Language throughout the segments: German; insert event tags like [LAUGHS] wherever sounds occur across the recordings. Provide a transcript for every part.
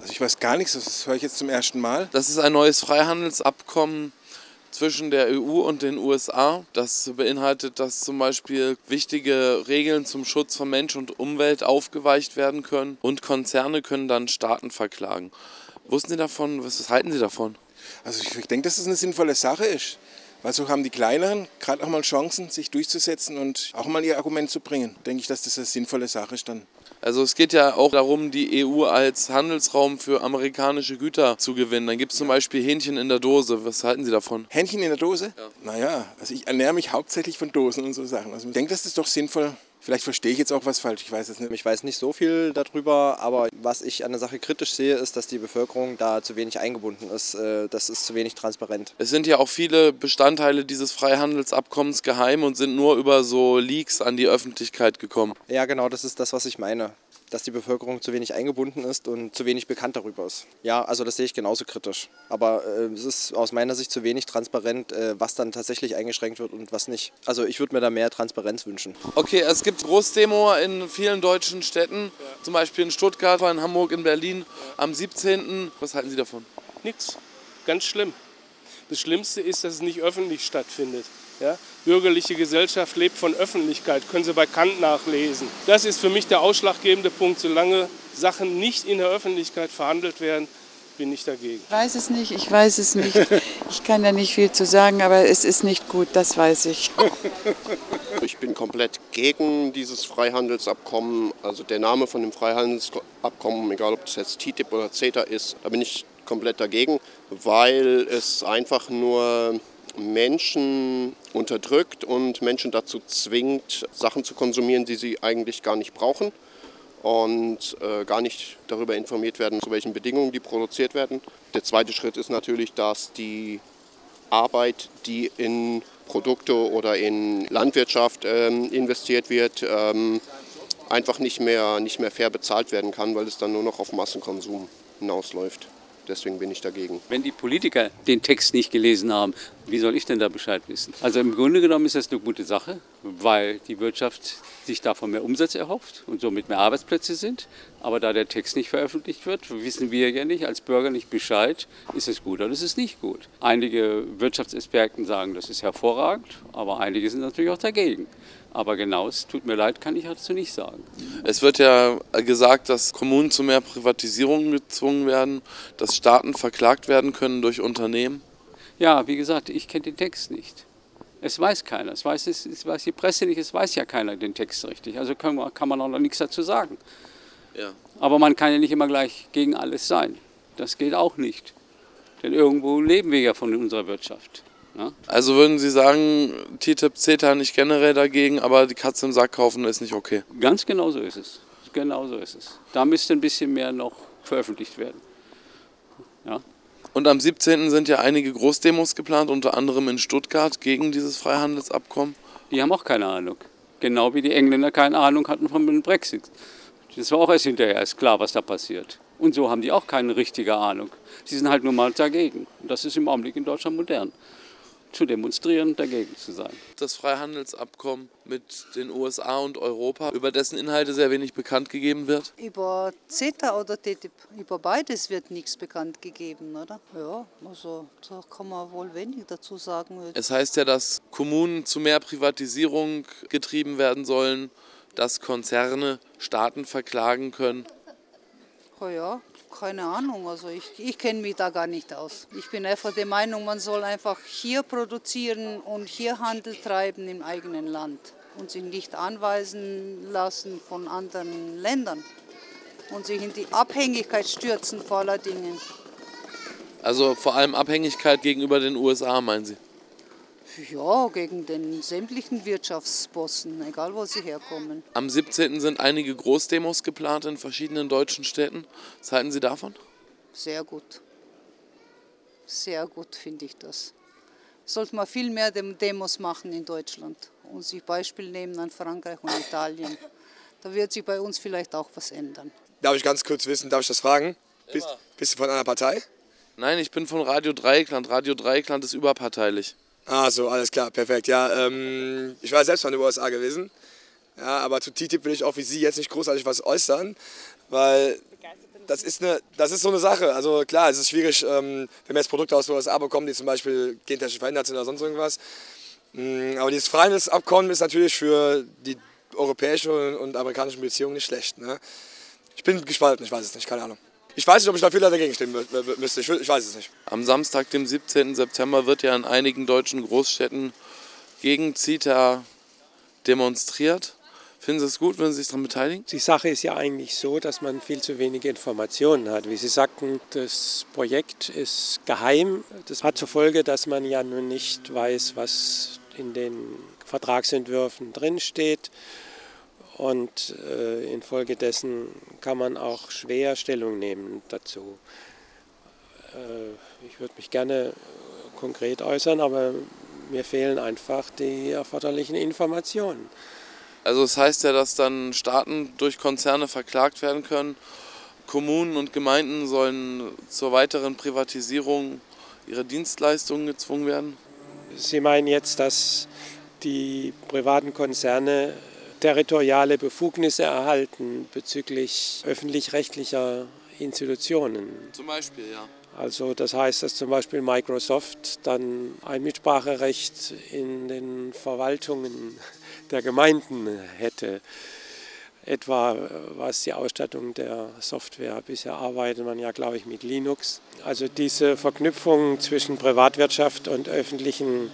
Also ich weiß gar nichts, das höre ich jetzt zum ersten Mal. Das ist ein neues Freihandelsabkommen zwischen der EU und den USA. Das beinhaltet, dass zum Beispiel wichtige Regeln zum Schutz von Mensch und Umwelt aufgeweicht werden können und Konzerne können dann Staaten verklagen. Wussten Sie davon? Was halten Sie davon? Also ich denke, dass das eine sinnvolle Sache ist. Weil so haben die Kleineren gerade auch mal Chancen, sich durchzusetzen und auch mal ihr Argument zu bringen. Denke ich, dass das eine sinnvolle Sache ist dann. Also es geht ja auch darum, die EU als Handelsraum für amerikanische Güter zu gewinnen. Dann gibt es zum Beispiel Hähnchen in der Dose. Was halten Sie davon? Hähnchen in der Dose? Ja. Naja, also ich ernähre mich hauptsächlich von Dosen und so Sachen. Also ich denke, dass das doch sinnvoll Vielleicht verstehe ich jetzt auch was falsch, ich weiß es nicht. Ich weiß nicht so viel darüber, aber was ich an der Sache kritisch sehe, ist, dass die Bevölkerung da zu wenig eingebunden ist. Äh, das ist zu wenig transparent. Es sind ja auch viele Bestandteile dieses Freihandelsabkommens geheim und sind nur über so Leaks an die Öffentlichkeit gekommen. Ja, genau, das ist das, was ich meine dass die Bevölkerung zu wenig eingebunden ist und zu wenig bekannt darüber ist. Ja, also das sehe ich genauso kritisch. Aber äh, es ist aus meiner Sicht zu wenig transparent, äh, was dann tatsächlich eingeschränkt wird und was nicht. Also ich würde mir da mehr Transparenz wünschen. Okay, es gibt Großdemo in vielen deutschen Städten, ja. zum Beispiel in Stuttgart, in Hamburg, in Berlin ja. am 17. Was halten Sie davon? Nix. Ganz schlimm. Das Schlimmste ist, dass es nicht öffentlich stattfindet. Ja? Bürgerliche Gesellschaft lebt von Öffentlichkeit, können Sie bei Kant nachlesen. Das ist für mich der ausschlaggebende Punkt. Solange Sachen nicht in der Öffentlichkeit verhandelt werden, bin ich dagegen. Ich weiß es nicht, ich weiß es nicht. Ich kann da nicht viel zu sagen, aber es ist nicht gut, das weiß ich. [LAUGHS] Ich bin komplett gegen dieses Freihandelsabkommen. Also der Name von dem Freihandelsabkommen, egal ob es jetzt TTIP oder CETA ist, da bin ich komplett dagegen, weil es einfach nur Menschen unterdrückt und Menschen dazu zwingt, Sachen zu konsumieren, die sie eigentlich gar nicht brauchen und äh, gar nicht darüber informiert werden, zu welchen Bedingungen die produziert werden. Der zweite Schritt ist natürlich, dass die Arbeit, die in Produkte oder in Landwirtschaft ähm, investiert wird, ähm, einfach nicht mehr, nicht mehr fair bezahlt werden kann, weil es dann nur noch auf Massenkonsum hinausläuft. Deswegen bin ich dagegen. Wenn die Politiker den Text nicht gelesen haben, wie soll ich denn da Bescheid wissen? Also im Grunde genommen ist das eine gute Sache, weil die Wirtschaft sich davon mehr Umsatz erhofft und somit mehr Arbeitsplätze sind. Aber da der Text nicht veröffentlicht wird, wissen wir ja nicht als Bürger nicht Bescheid, ist es gut oder ist es nicht gut. Einige Wirtschaftsexperten sagen, das ist hervorragend, aber einige sind natürlich auch dagegen. Aber genau, es tut mir leid, kann ich dazu nicht sagen. Es wird ja gesagt, dass Kommunen zu mehr Privatisierung gezwungen werden, dass Staaten verklagt werden können durch Unternehmen. Ja, wie gesagt, ich kenne den Text nicht. Es weiß keiner, es weiß, es weiß die Presse nicht, es weiß ja keiner den Text richtig. Also kann man, kann man auch noch nichts dazu sagen. Ja. Aber man kann ja nicht immer gleich gegen alles sein. Das geht auch nicht. Denn irgendwo leben wir ja von unserer Wirtschaft. Ja? Also würden Sie sagen, TTIP, CETA nicht generell dagegen, aber die Katze im Sack kaufen ist nicht okay? Ganz genau so ist es. Genau so ist es. Da müsste ein bisschen mehr noch veröffentlicht werden. Ja? Und am 17. sind ja einige Großdemos geplant, unter anderem in Stuttgart gegen dieses Freihandelsabkommen. Die haben auch keine Ahnung. Genau wie die Engländer keine Ahnung hatten vom Brexit. Das war auch erst hinterher ist klar, was da passiert. Und so haben die auch keine richtige Ahnung. Sie sind halt nur mal dagegen. Und das ist im Augenblick in Deutschland modern zu demonstrieren, dagegen zu sein. Das Freihandelsabkommen mit den USA und Europa, über dessen Inhalte sehr wenig bekannt gegeben wird? Über CETA oder TTIP, über beides wird nichts bekannt gegeben, oder? Ja, also da kann man wohl wenig dazu sagen. Es heißt ja, dass Kommunen zu mehr Privatisierung getrieben werden sollen, dass Konzerne Staaten verklagen können. Oh ja, keine Ahnung, also ich, ich kenne mich da gar nicht aus. Ich bin einfach der Meinung, man soll einfach hier produzieren und hier Handel treiben im eigenen Land und sich nicht anweisen lassen von anderen Ländern und sich in die Abhängigkeit stürzen vor aller Dingen. Also vor allem Abhängigkeit gegenüber den USA, meinen Sie? Ja, gegen den sämtlichen Wirtschaftsbossen, egal wo sie herkommen. Am 17. sind einige Großdemos geplant in verschiedenen deutschen Städten. Was halten Sie davon? Sehr gut. Sehr gut finde ich das. Sollte man viel mehr Demos machen in Deutschland und sich Beispiel nehmen an Frankreich und Italien. Da wird sich bei uns vielleicht auch was ändern. Darf ich ganz kurz wissen, darf ich das fragen? Bist, bist du von einer Partei? Nein, ich bin von Radio Dreieckland. Radio Dreieckland ist überparteilich. Ah, so, alles klar, perfekt. Ja, ähm, ich war selbst mal in den USA gewesen. Ja, aber zu TTIP will ich auch wie Sie jetzt nicht großartig was äußern, weil das ist, eine, das ist so eine Sache. Also klar, es ist schwierig, ähm, wenn wir jetzt Produkte aus den USA bekommen, die zum Beispiel gentechnisch verändert sind oder sonst irgendwas. Mm, aber dieses Freihandelsabkommen ist natürlich für die europäischen und amerikanischen Beziehungen nicht schlecht. Ne? Ich bin gespalten, ich weiß es nicht, keine Ahnung. Ich weiß nicht, ob ich dafür oder dagegen stimmen müsste. Ich, ich weiß es nicht. Am Samstag, dem 17. September, wird ja in einigen deutschen Großstädten gegen CETA demonstriert. Finden Sie es gut, wenn Sie sich daran beteiligen? Die Sache ist ja eigentlich so, dass man viel zu wenige Informationen hat. Wie Sie sagten, das Projekt ist geheim. Das hat zur Folge, dass man ja nun nicht weiß, was in den Vertragsentwürfen drinsteht. Und äh, infolgedessen kann man auch schwer Stellung nehmen dazu. Äh, ich würde mich gerne konkret äußern, aber mir fehlen einfach die erforderlichen Informationen. Also es das heißt ja, dass dann Staaten durch Konzerne verklagt werden können. Kommunen und Gemeinden sollen zur weiteren Privatisierung ihrer Dienstleistungen gezwungen werden? Sie meinen jetzt, dass die privaten Konzerne territoriale Befugnisse erhalten bezüglich öffentlich-rechtlicher Institutionen. Zum Beispiel, ja. Also das heißt, dass zum Beispiel Microsoft dann ein Mitspracherecht in den Verwaltungen [LAUGHS] der Gemeinden hätte. Etwa was die Ausstattung der Software. Bisher arbeitet man ja, glaube ich, mit Linux. Also diese Verknüpfung zwischen Privatwirtschaft und öffentlichen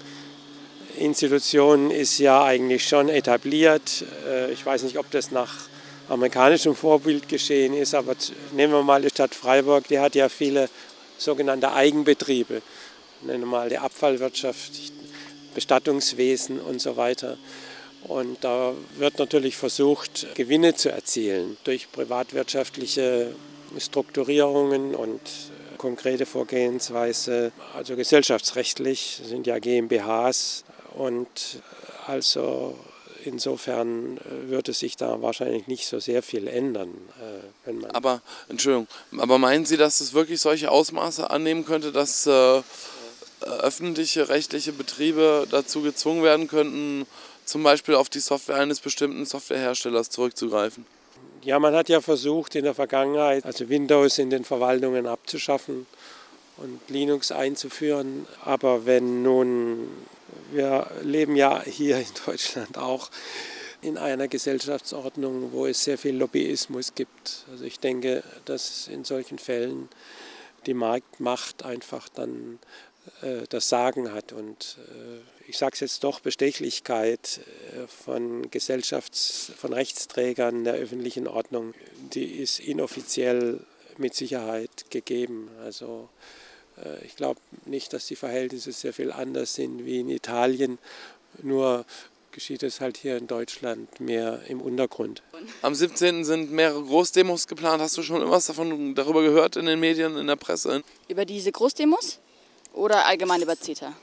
Institutionen ist ja eigentlich schon etabliert. Äh, ich weiß nicht, ob das nach amerikanischem Vorbild geschehen ist, aber nehmen wir mal die Stadt Freiburg, die hat ja viele sogenannte Eigenbetriebe. Nennen wir mal die Abfallwirtschaft, Bestattungswesen und so weiter. Und da wird natürlich versucht, Gewinne zu erzielen durch privatwirtschaftliche Strukturierungen und konkrete Vorgehensweise. Also gesellschaftsrechtlich sind ja GmbHs und also insofern würde sich da wahrscheinlich nicht so sehr viel ändern. Äh, wenn man aber, Entschuldigung, aber meinen Sie, dass es wirklich solche Ausmaße annehmen könnte, dass äh, öffentliche rechtliche Betriebe dazu gezwungen werden könnten, zum Beispiel auf die Software eines bestimmten Softwareherstellers zurückzugreifen? Ja, man hat ja versucht in der Vergangenheit, also Windows in den Verwaltungen abzuschaffen und Linux einzuführen. Aber wenn nun, wir leben ja hier in Deutschland auch in einer Gesellschaftsordnung, wo es sehr viel Lobbyismus gibt. Also ich denke, dass in solchen Fällen die Marktmacht einfach dann äh, das Sagen hat. Und äh, ich sage es jetzt doch, Bestechlichkeit äh, von Gesellschafts-, von Rechtsträgern der öffentlichen Ordnung, die ist inoffiziell mit Sicherheit gegeben. Also ich glaube nicht, dass die Verhältnisse sehr viel anders sind wie in Italien. Nur geschieht es halt hier in Deutschland mehr im Untergrund. Am 17. sind mehrere Großdemos geplant. Hast du schon irgendwas davon darüber gehört in den Medien, in der Presse? Über diese Großdemos? Oder allgemein über CETA?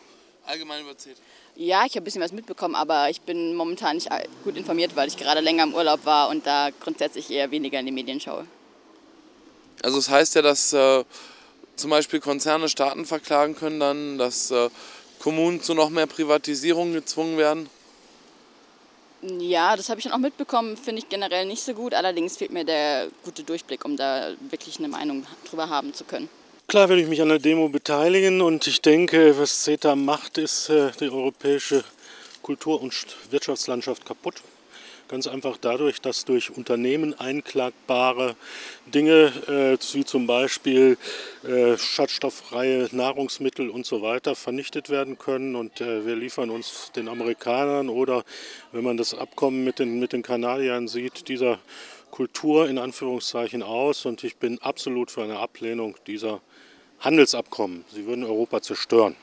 Allgemein über CETA. Ja, ich habe ein bisschen was mitbekommen, aber ich bin momentan nicht gut informiert, weil ich gerade länger im Urlaub war und da grundsätzlich eher weniger in die Medien schaue. Also das heißt ja, dass äh, zum Beispiel Konzerne Staaten verklagen können dann, dass äh, Kommunen zu noch mehr Privatisierung gezwungen werden? Ja, das habe ich dann auch mitbekommen, finde ich generell nicht so gut. Allerdings fehlt mir der gute Durchblick, um da wirklich eine Meinung drüber haben zu können. Klar werde ich mich an der Demo beteiligen und ich denke, was CETA macht, ist äh, die europäische Kultur- und Wirtschaftslandschaft kaputt. Ganz einfach dadurch, dass durch Unternehmen einklagbare Dinge, äh, wie zum Beispiel äh, schadstofffreie Nahrungsmittel und so weiter, vernichtet werden können. Und äh, wir liefern uns den Amerikanern oder, wenn man das Abkommen mit den, mit den Kanadiern sieht, dieser Kultur in Anführungszeichen aus. Und ich bin absolut für eine Ablehnung dieser Handelsabkommen. Sie würden Europa zerstören.